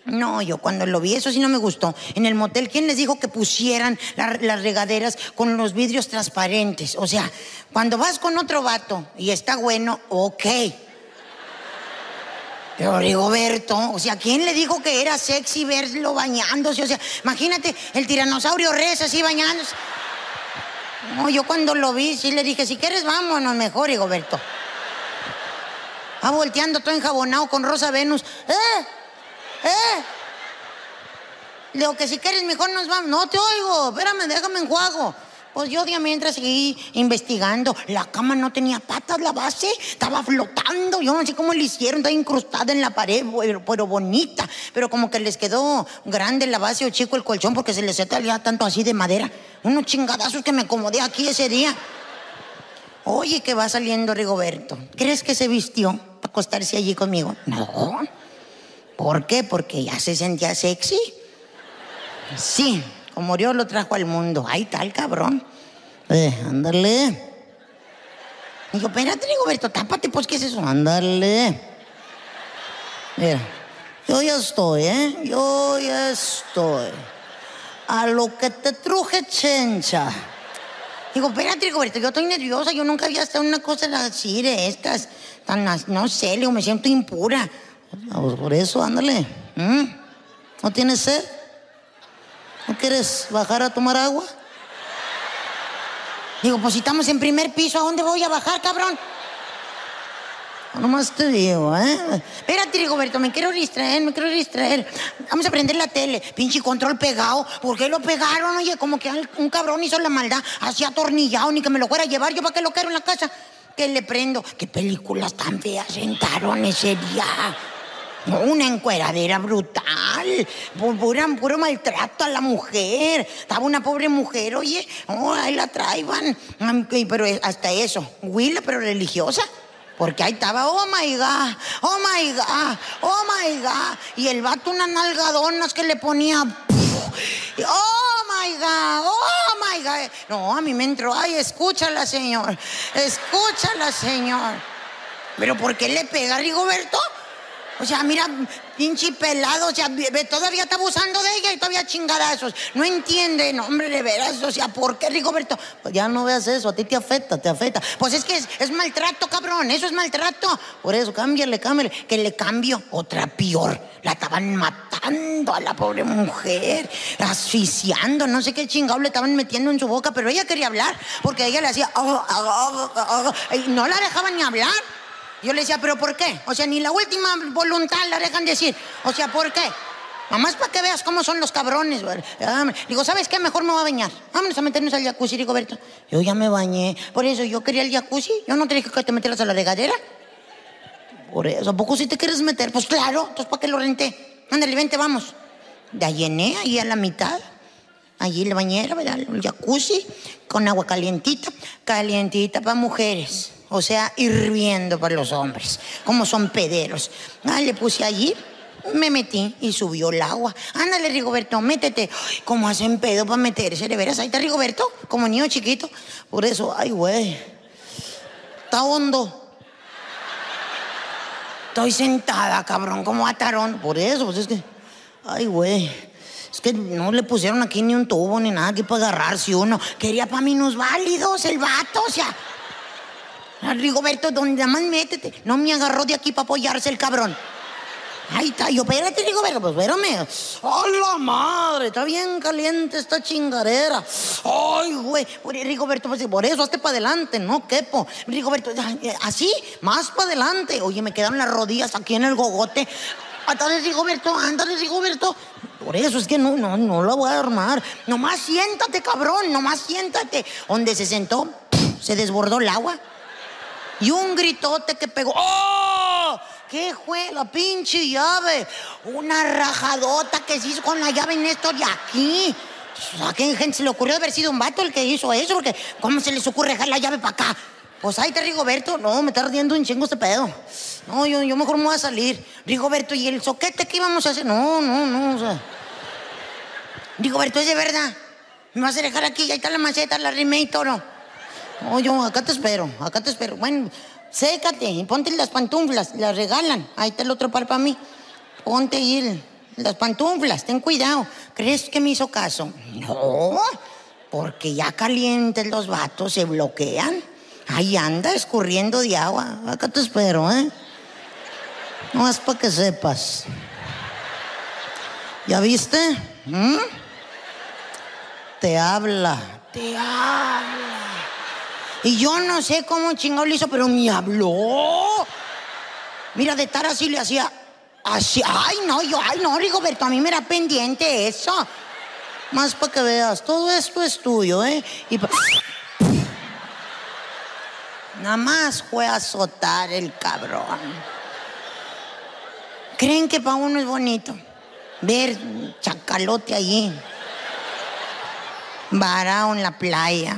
No, yo cuando lo vi, eso sí no me gustó. En el motel, ¿quién les dijo que pusieran las regaderas con los vidrios transparentes? O sea, cuando vas con otro vato y está bueno, ok. Pero Rigoberto, o sea, ¿quién le dijo que era sexy verlo bañándose? O sea, imagínate el tiranosaurio Rex así bañándose. No, yo cuando lo vi, sí le dije, si quieres, vámonos mejor, Rigoberto. Va volteando todo enjabonado con Rosa Venus. ¿Eh? ¿Eh? Le digo que si quieres mejor nos vamos. No te oigo, espérame, déjame enjuago. Pues yo día mientras seguí investigando. La cama no tenía patas, la base estaba flotando. Yo no sé cómo le hicieron, estaba incrustada en la pared, pero, bonita. Pero como que les quedó grande la base o chico el colchón porque se les salía tanto así de madera. Unos chingadazos que me acomodé aquí ese día. Oye, que va saliendo Rigoberto. ¿Crees que se vistió para acostarse allí conmigo? No. ¿Por qué? Porque ya se sentía sexy. Sí, como Dios lo trajo al mundo. Está el cabrón. Eh, ándale. Digo, espérate, Rigoberto, tápate, pues, ¿qué es eso? Ándale. Mira, yo ya estoy, ¿eh? Yo ya estoy. A lo que te truje, chencha. Digo, espérate, Rigoberto, yo estoy nerviosa, yo nunca había estado en una cosa así de estas, tan, no sé, Leo, me siento impura. por eso, ándale. ¿No tienes sed? ¿No quieres bajar a tomar agua? Digo, pues si estamos en primer piso, ¿a dónde voy a bajar, cabrón? Nomás te digo, ¿eh? Espérate, Rigoberto, me quiero distraer, me quiero distraer. Vamos a prender la tele. Pinche control pegado. ¿Por qué lo pegaron? Oye, como que un cabrón hizo la maldad. Así atornillado, ni que me lo fuera a llevar. ¿Yo para qué lo quiero en la casa? ¿Qué le prendo? ¿Qué películas tan feas sentaron ese día? Una encueradera brutal, pura, puro maltrato a la mujer. Estaba una pobre mujer, oye, oh, ahí la traían. Pero hasta eso, huila, pero religiosa. Porque ahí estaba, oh my God, oh my God, oh my God. Y el vato unas nalgadonas que le ponía, oh my God, oh my God. No, a mí me entró, ay, escúchala, señor, escúchala, señor. Pero ¿por qué le pega a Rigoberto? O sea, mira, pinche pelado, o sea, todavía está abusando de ella y todavía chingadazos. No entiende, no, hombre, de veras, o sea, ¿por qué, Rigoberto? Pues ya no veas eso, a ti te afecta, te afecta. Pues es que es, maltrato, cabrón, eso es maltrato. Por eso, cámbiale, cámbiale, que le cambio otra peor. La estaban matando a la pobre mujer, asfixiando, no sé qué chingado le estaban metiendo en su boca, pero ella quería hablar, porque ella le hacía, oh, oh, oh, no la dejaban ni hablar. Yo le decía, ¿pero por qué? O sea, ni la última voluntad la dejan decir. O sea, ¿por qué? Mamá es para que veas cómo son los cabrones. Digo, ¿sabes qué? Mejor me voy a bañar. Vámonos a meternos al jacuzzi, Rigoberto. Yo ya me bañé. Por eso yo quería el jacuzzi. Yo no te dije que te metieras a la regadera. Por eso, ¿a poco si te quieres meter? Pues claro, entonces ¿para qué lo renté? Ándale, vente, vamos. La llené ahí a la mitad. Allí la bañera, ¿verdad? El jacuzzi con agua calientita. Calientita para mujeres o sea, hirviendo para los hombres, como son pederos. Ah, le puse allí, me metí y subió el agua. Ándale, Rigoberto, métete. ¿Cómo hacen pedo para meterse? ¿De veras? Ahí está Rigoberto, como niño chiquito. Por eso, ay, güey. Está hondo. Estoy sentada, cabrón, como atarón. Por eso, pues es que, ay, güey. Es que no le pusieron aquí ni un tubo ni nada que para agarrarse uno. Quería para válidos el vato, o sea. Rigoberto, donde más métete. No me agarró de aquí para apoyarse el cabrón. Ahí está, yo, espérate, Rigoberto, pues espérame. ¡Ay, la madre! Está bien caliente esta chingarera. ¡Ay, güey! Rigoberto, pues por eso, hazte para adelante, no quepo. Rigoberto, así, más para adelante. Oye, me quedan las rodillas aquí en el gogote. Ándale, Rigoberto, ándale, Rigoberto. Por eso es que no, no, no la voy a armar. Nomás siéntate, cabrón, nomás siéntate. Donde se sentó, se desbordó el agua. Y un gritote que pegó. ¡Oh! ¿Qué fue la pinche llave? Una rajadota que se hizo con la llave en esto de aquí. ¿A qué gente se le ocurrió haber sido un vato el que hizo eso? Porque, ¿cómo se les ocurre dejar la llave para acá? Pues ahí está Rigoberto. No, me está ardiendo un chingo este pedo. No, yo, yo mejor me voy a salir. Rigoberto, ¿y el soquete qué íbamos a hacer? No, no, no. Rigoberto, es de verdad. Me vas a dejar aquí, ahí está la maceta, la rime y todo. No, yo acá te espero, acá te espero. Bueno, sécate y ponte las pantuflas, las regalan. Ahí está el otro par para mí. Ponte ahí las pantuflas, ten cuidado. ¿Crees que me hizo caso? No, porque ya calientes los vatos se bloquean. Ahí anda escurriendo de agua. Acá te espero, ¿eh? No es para que sepas. ¿Ya viste? ¿Mm? Te habla, te habla. Y yo no sé cómo chingado le hizo, pero me habló. Mira, de estar así le hacía así. Ay, no, yo, ay, no, Rigoberto, a mí me era pendiente eso. Más para que veas, todo esto es tuyo, ¿eh? Y Nada más fue a azotar el cabrón. ¿Creen que para uno es bonito? Ver chacalote allí, varado en la playa.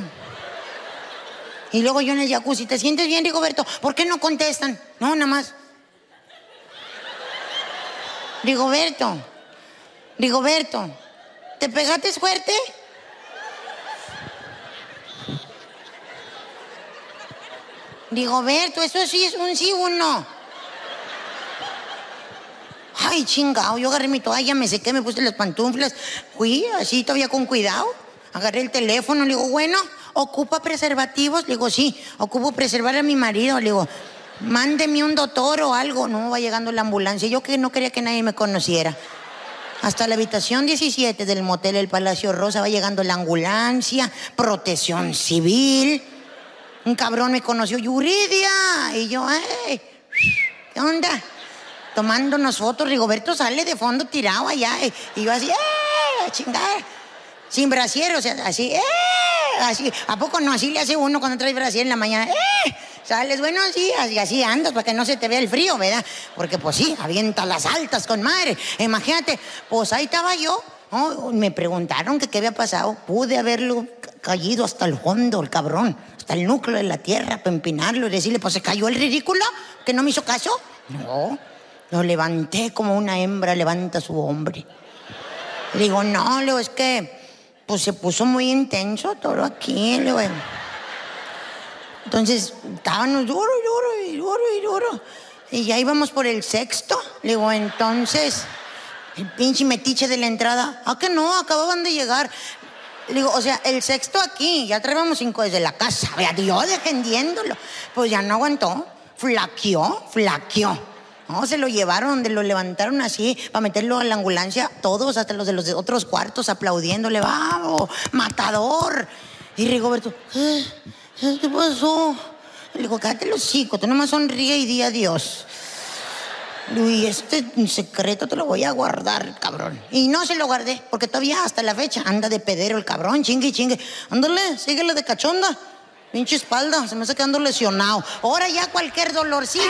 Y luego yo en el jacuzzi, ¿te sientes bien, Rigoberto? ¿Por qué no contestan? No, nada más. Rigoberto, Rigoberto, ¿te pegaste fuerte? Rigoberto, eso sí es un sí un no. Ay, chingado, yo agarré mi toalla, me sequé, me puse las pantuflas, fui así todavía con cuidado, agarré el teléfono, le digo, bueno, ¿ocupa preservativos? Le digo, sí, ocupo preservar a mi marido. Le digo, mándeme un doctor o algo. No, va llegando la ambulancia. Yo que no quería que nadie me conociera. Hasta la habitación 17 del motel El Palacio Rosa va llegando la ambulancia, protección civil. Un cabrón me conoció, Yuridia. Y yo, ¡ay! ¿Qué onda? Tomándonos fotos, Rigoberto sale de fondo tirado allá y, yo así, ¡eh! Chingada. Sin brasier, o sea, así, ¡eh! Así, ¿a poco no? Así le hace uno cuando trae brasier en la mañana, ¡eh! Sales buenos días y así andas para que no se te vea el frío, ¿verdad? Porque pues sí, avienta las altas con madre. Imagínate, pues ahí estaba yo. Me preguntaron que qué había pasado. Pude haberlo caído hasta el fondo, el cabrón, hasta el núcleo de la tierra, para empinarlo y decirle, pues se cayó el ridículo, que no me hizo caso. No, lo levanté como una hembra levanta su hombre. Digo, no, Leo, es que pues se puso muy intenso todo aquí. Entonces estábamos duro y duro y duro y duro. Y ya íbamos por el sexto. Le digo, entonces, el pinche metiche de la entrada, ah, que no, acababan de llegar. Le digo, o sea, el sexto aquí, ya traíamos cinco desde la casa. Vea, yo defendiéndolo. Pues ya no aguantó. Flaqueó, flaqueó. No, se lo llevaron, lo levantaron así para meterlo a la ambulancia, todos, hasta los de los otros cuartos, aplaudiéndole, vamos, matador. Y Rigoberto, ¿qué, ¿qué pasó? Le digo, cállate los hocico, tú nomás sonríe y di adiós. Luis, este secreto te lo voy a guardar, cabrón. Y no se lo guardé, porque todavía hasta la fecha anda de pedero el cabrón, chingue chingue. Ándale, síguele de cachonda. Pinche espalda, se me está quedando lesionado. Ahora ya cualquier dolorcito.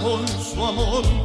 Con su amor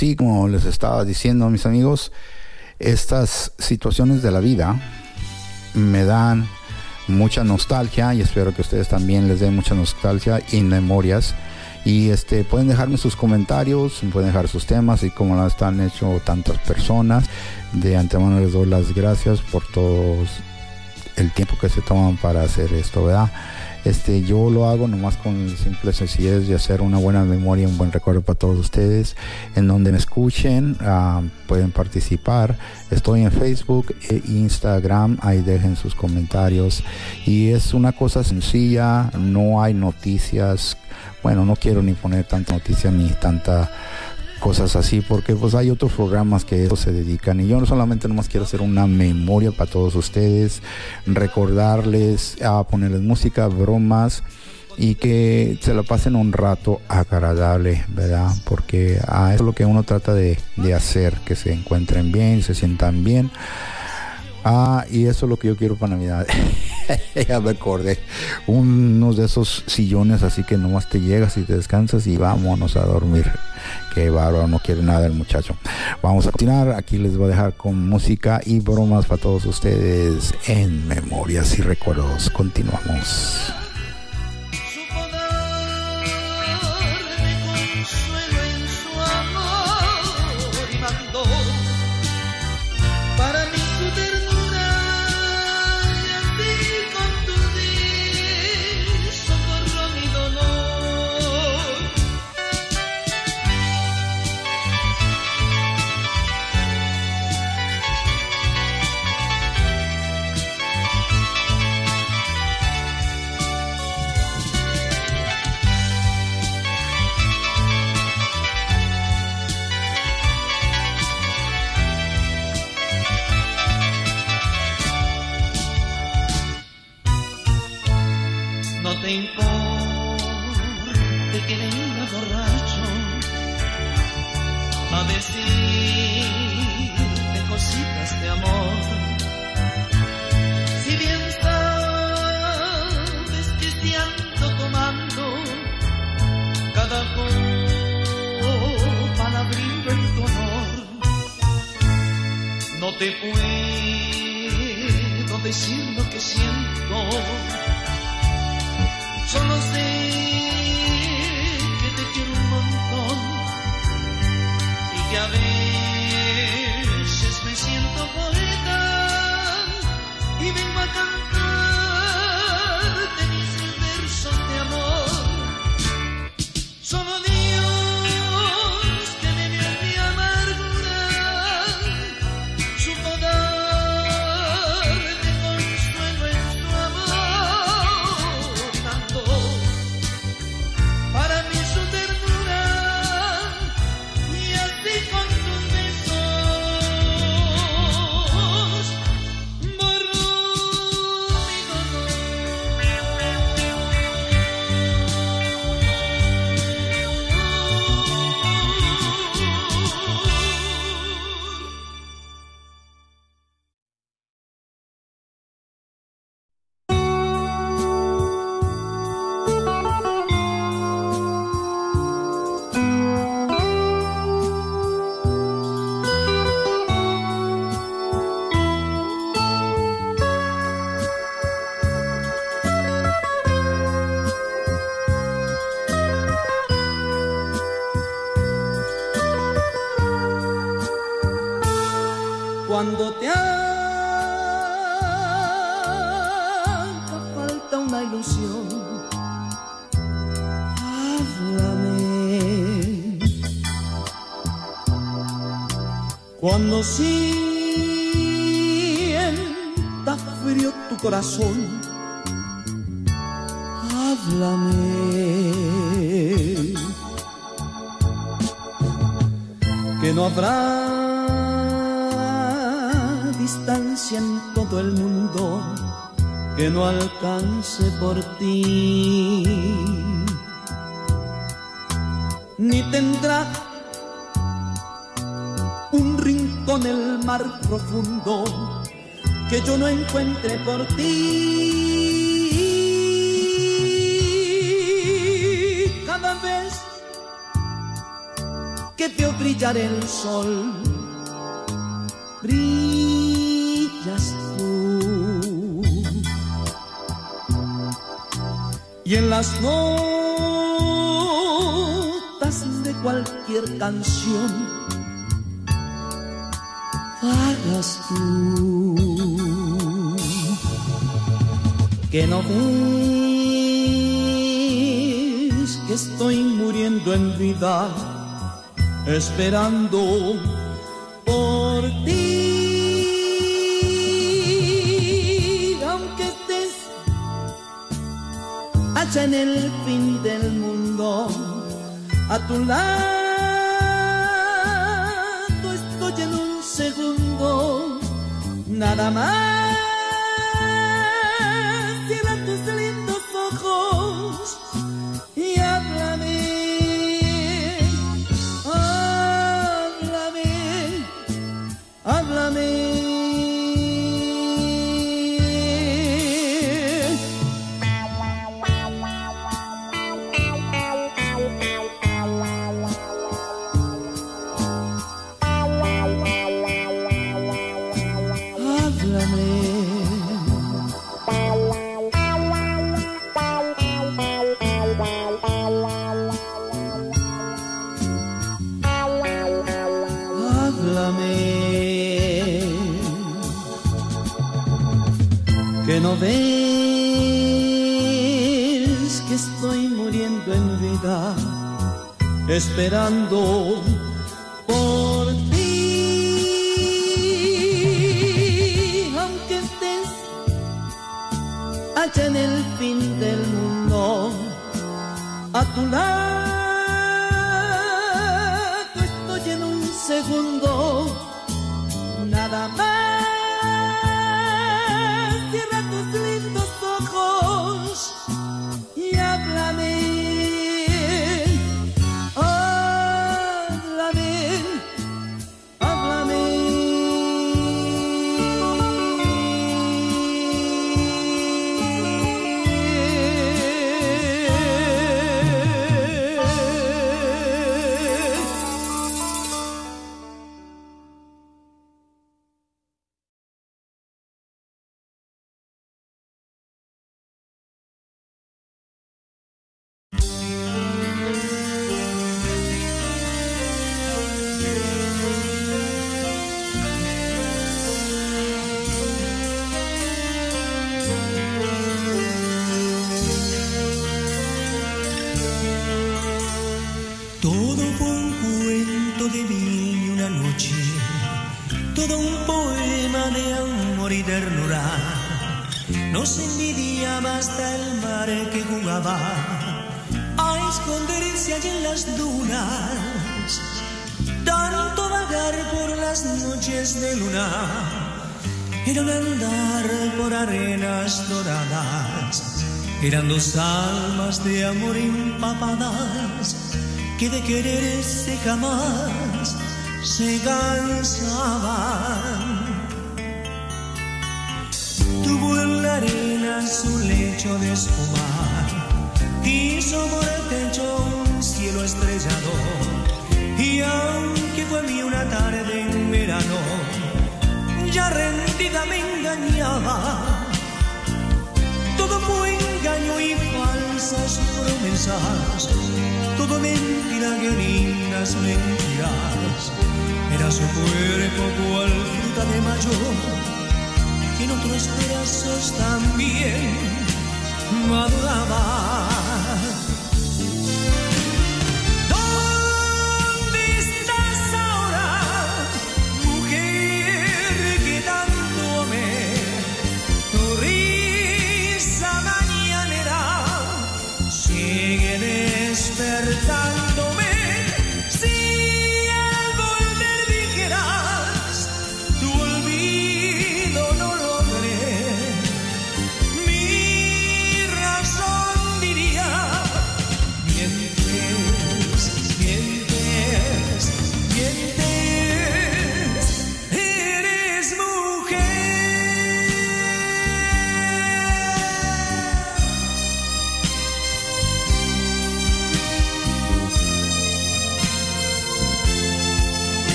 así como les estaba diciendo mis amigos, estas situaciones de la vida me dan mucha nostalgia y espero que ustedes también les den mucha nostalgia y memorias. Y este pueden dejarme sus comentarios, pueden dejar sus temas y como lo están hecho tantas personas. De antemano les doy las gracias por todo el tiempo que se toman para hacer esto, ¿verdad? Este, yo lo hago nomás con simple sencillez de hacer una buena memoria, un buen recuerdo para todos ustedes. En donde me escuchen, ah, pueden participar. Estoy en Facebook e Instagram, ahí dejen sus comentarios. Y es una cosa sencilla, no hay noticias. Bueno, no quiero ni poner tanta noticia ni tanta cosas así, porque pues hay otros programas que eso se dedican y yo no solamente nomás quiero hacer una memoria para todos ustedes, recordarles, a ponerles música, bromas y que se lo pasen un rato agradable, ¿verdad? Porque a eso es lo que uno trata de, de hacer, que se encuentren bien, se sientan bien. Ah, y eso es lo que yo quiero para Navidad. ya me acordé. Unos de esos sillones así que nomás te llegas y te descansas y vámonos a dormir. Que bárbaro, no quiere nada el muchacho. Vamos a continuar. Aquí les voy a dejar con música y bromas para todos ustedes en memorias y recuerdos. Continuamos. Cuando no encuentre por ti. Cada vez que veo brillar el sol, brillas tú. Y en las notas de cualquier canción, hagas tú. Que no que estoy muriendo en vida, esperando por ti. Aunque estés allá en el fin del mundo, a tu lado estoy en un segundo, nada más. Eran dos almas de amor empapadas que de quererse jamás se cansaban. Tuvo en la arena su lecho de espuma, quiso por el techo un cielo estrellado. Y aunque fue mí una tarde en verano, ya rendida me engañaba. Todo fue engaño y falsas promesas, todo mentira que lindas mentiras. Era su cuerpo cual fruta de mayo, que en otros brazos también maduraba.